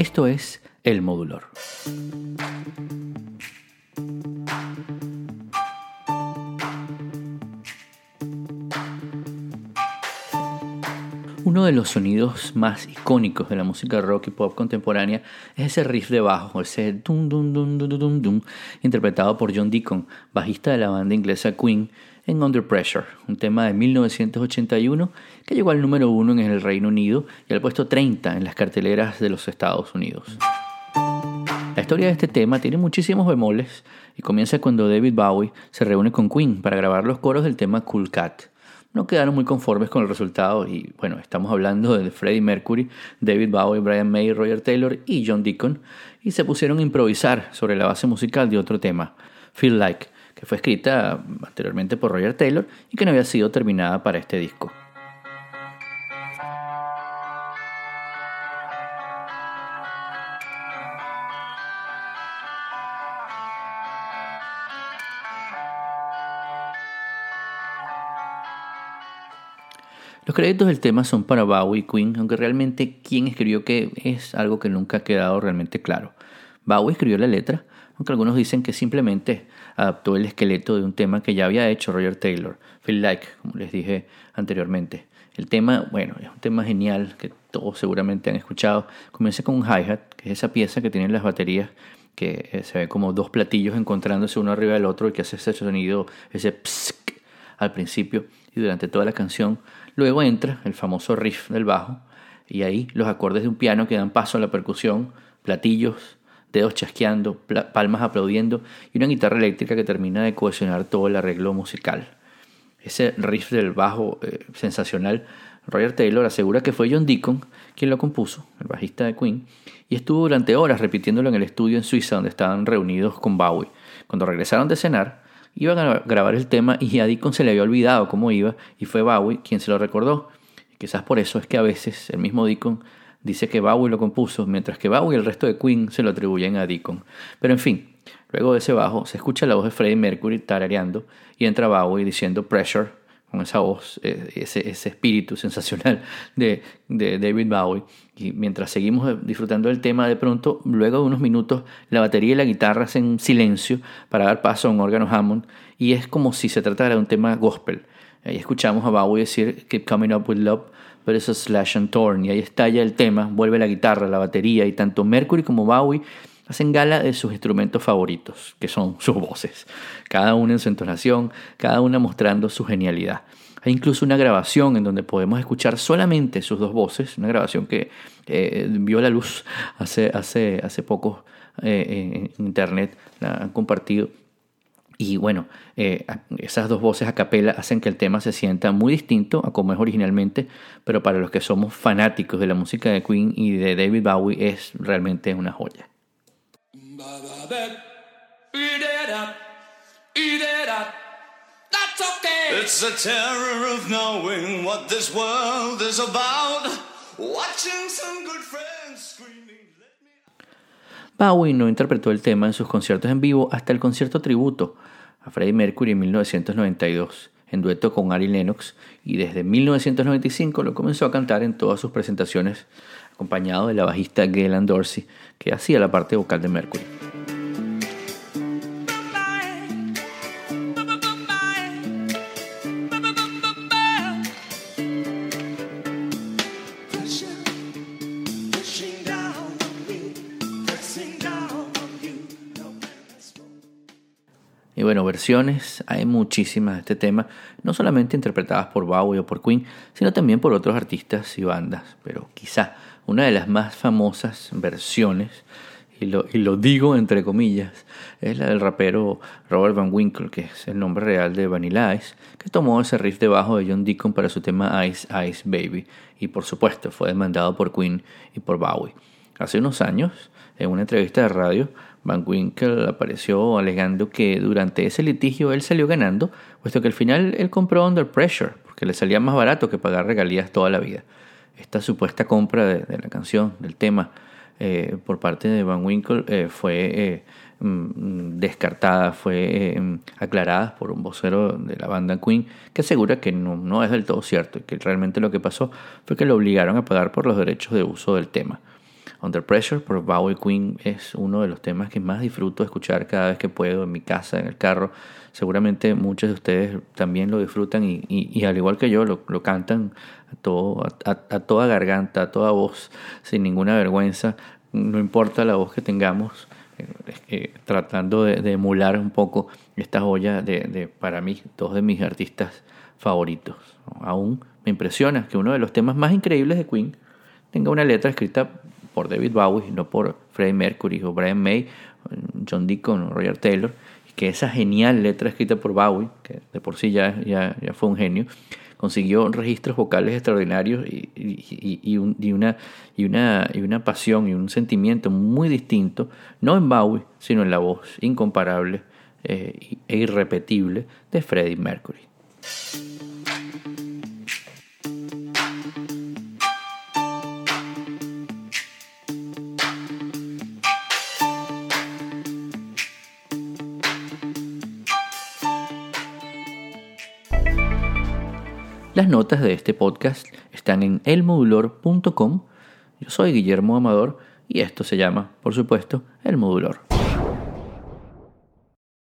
Esto es El Modulor. Uno de los sonidos más icónicos de la música rock y pop contemporánea es ese riff de bajo, ese dum dum dum dum dum dum, interpretado por John Deacon, bajista de la banda inglesa Queen, en Under Pressure, un tema de 1981 que llegó al número uno en el Reino Unido y al puesto 30 en las carteleras de los Estados Unidos. La historia de este tema tiene muchísimos bemoles y comienza cuando David Bowie se reúne con Queen para grabar los coros del tema Cool Cat no quedaron muy conformes con el resultado y bueno, estamos hablando de Freddie Mercury, David Bowie, Brian May, Roger Taylor y John Deacon y se pusieron a improvisar sobre la base musical de otro tema, Feel Like, que fue escrita anteriormente por Roger Taylor y que no había sido terminada para este disco. Los créditos del tema son para Bowie y Queen, aunque realmente quién escribió qué es algo que nunca ha quedado realmente claro. Bowie escribió la letra, aunque algunos dicen que simplemente adaptó el esqueleto de un tema que ya había hecho Roger Taylor, Feel Like, como les dije anteriormente. El tema, bueno, es un tema genial que todos seguramente han escuchado. Comienza con un hi-hat, que es esa pieza que tienen las baterías que eh, se ve como dos platillos encontrándose uno arriba del otro y que hace ese sonido, ese psk al principio y durante toda la canción Luego entra el famoso riff del bajo y ahí los acordes de un piano que dan paso a la percusión, platillos, dedos chasqueando, palmas aplaudiendo y una guitarra eléctrica que termina de cohesionar todo el arreglo musical. Ese riff del bajo eh, sensacional, Roger Taylor asegura que fue John Deacon quien lo compuso, el bajista de Queen, y estuvo durante horas repitiéndolo en el estudio en Suiza donde estaban reunidos con Bowie. Cuando regresaron de cenar, Iban a grabar el tema y a Deacon se le había olvidado cómo iba y fue Bowie quien se lo recordó. quizás por eso es que a veces el mismo Deacon dice que Bowie lo compuso, mientras que Bowie y el resto de Queen se lo atribuyen a Deacon. Pero en fin, luego de ese bajo se escucha la voz de Freddie Mercury tarareando y entra Bowie diciendo Pressure con esa voz, eh, ese, espíritu sensacional de, de, David Bowie. Y mientras seguimos disfrutando del tema, de pronto, luego de unos minutos, la batería y la guitarra hacen silencio para dar paso a un órgano Hammond y es como si se tratara de un tema gospel. Ahí escuchamos a Bowie decir Keep Coming Up With Love, pero eso es Slash and Torn. Y ahí estalla el tema, vuelve la guitarra, la batería y tanto Mercury como Bowie hacen gala de sus instrumentos favoritos, que son sus voces, cada una en su entonación, cada una mostrando su genialidad. Hay incluso una grabación en donde podemos escuchar solamente sus dos voces, una grabación que eh, vio la luz hace, hace, hace poco eh, en internet, la han compartido. Y bueno, eh, esas dos voces a capela hacen que el tema se sienta muy distinto a como es originalmente, pero para los que somos fanáticos de la música de Queen y de David Bowie es realmente una joya. It's the terror of knowing what this world is about. Watching some good friends screaming. Bowie no interpretó el tema en sus conciertos en vivo hasta el concierto tributo a Freddie Mercury en 1992, en dueto con Ari Lennox, y desde 1995 lo comenzó a cantar en todas sus presentaciones, acompañado de la bajista Gaylan Dorsey, que hacía la parte vocal de Mercury. Y bueno, versiones, hay muchísimas de este tema, no solamente interpretadas por Bowie o por Queen, sino también por otros artistas y bandas. Pero quizá una de las más famosas versiones, y lo, y lo digo entre comillas, es la del rapero Robert Van Winkle, que es el nombre real de Vanilla Ice, que tomó ese riff de bajo de John Deacon para su tema Ice Ice Baby. Y por supuesto fue demandado por Queen y por Bowie. Hace unos años, en una entrevista de radio, Van Winkle apareció alegando que durante ese litigio él salió ganando, puesto que al final él compró Under Pressure, porque le salía más barato que pagar regalías toda la vida. Esta supuesta compra de, la canción, del tema, eh, por parte de Van Winkle eh, fue eh, mm, descartada, fue aclarada por un vocero de la banda Queen, que asegura que no, no es del todo cierto y que realmente lo que pasó fue que lo obligaron a pagar por los derechos de uso del tema. Under Pressure por Bowie Queen es uno de los temas que más disfruto escuchar cada vez que puedo en mi casa, en el carro. Seguramente muchos de ustedes también lo disfrutan y, al igual que yo lo, cantan a, todo, a, toda garganta, a toda voz, sin ninguna vergüenza. No importa la voz que tengamos, eh, tratando de, emular un poco esta joya de, de, para mí, dos de mis artistas favoritos. Aún me impresiona que uno de los temas más increíbles de Queen tenga una letra escrita por David Bowie, no por Freddie Mercury o Brian May, John Deacon o Roger Taylor, y que esa genial letra escrita por Bowie, que de por sí ya, ya, fue un genio, consiguió registros vocales extraordinarios y, y, una, y, una, y una pasión y un sentimiento muy distinto, no en Bowie, sino en la voz incomparable eh, e irrepetible de Freddie Mercury. Las notas de este podcast están en elmodulor.com. Yo soy Guillermo Amador y esto se llama, por supuesto, El Modulor.